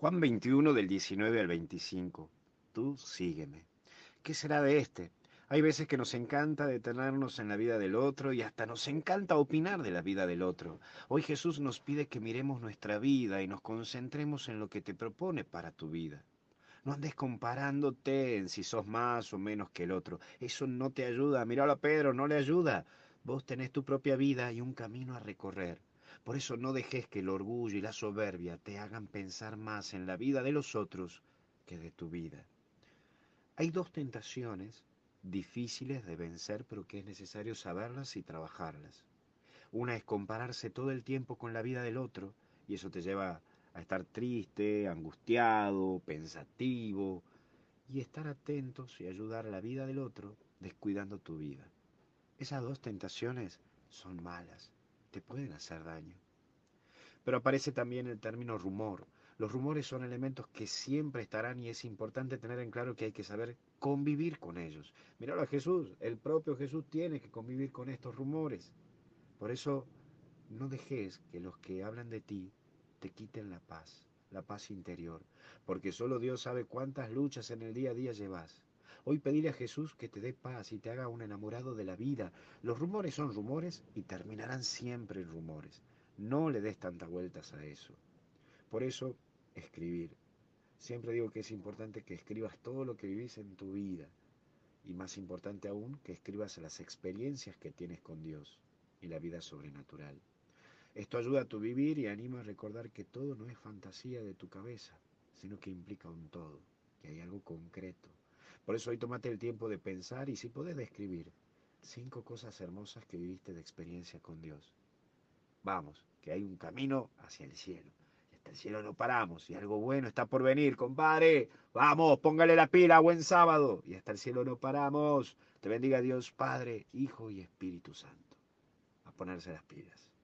Juan 21 del 19 al 25. Tú sígueme. ¿Qué será de este? Hay veces que nos encanta detenernos en la vida del otro y hasta nos encanta opinar de la vida del otro. Hoy Jesús nos pide que miremos nuestra vida y nos concentremos en lo que te propone para tu vida. No andes comparándote en si sos más o menos que el otro. Eso no te ayuda. Míralo a Pedro, no le ayuda. Vos tenés tu propia vida y un camino a recorrer. Por eso no dejes que el orgullo y la soberbia te hagan pensar más en la vida de los otros que de tu vida. Hay dos tentaciones difíciles de vencer, pero que es necesario saberlas y trabajarlas. Una es compararse todo el tiempo con la vida del otro, y eso te lleva a estar triste, angustiado, pensativo, y estar atentos y ayudar a la vida del otro descuidando tu vida. Esas dos tentaciones son malas te pueden hacer daño. Pero aparece también el término rumor. Los rumores son elementos que siempre estarán y es importante tener en claro que hay que saber convivir con ellos. Míralo a Jesús, el propio Jesús tiene que convivir con estos rumores. Por eso no dejes que los que hablan de ti te quiten la paz, la paz interior, porque solo Dios sabe cuántas luchas en el día a día llevas. Hoy pedirle a Jesús que te dé paz y te haga un enamorado de la vida. Los rumores son rumores y terminarán siempre en rumores. No le des tantas vueltas a eso. Por eso, escribir. Siempre digo que es importante que escribas todo lo que vivís en tu vida. Y más importante aún, que escribas las experiencias que tienes con Dios y la vida sobrenatural. Esto ayuda a tu vivir y anima a recordar que todo no es fantasía de tu cabeza, sino que implica un todo, que hay algo concreto, por eso hoy tomate el tiempo de pensar y si podés describir cinco cosas hermosas que viviste de experiencia con Dios. Vamos, que hay un camino hacia el cielo. Y hasta el cielo no paramos y algo bueno está por venir, compadre. Vamos, póngale la pila, buen sábado. Y hasta el cielo no paramos. Te bendiga Dios Padre, Hijo y Espíritu Santo. A ponerse las pilas.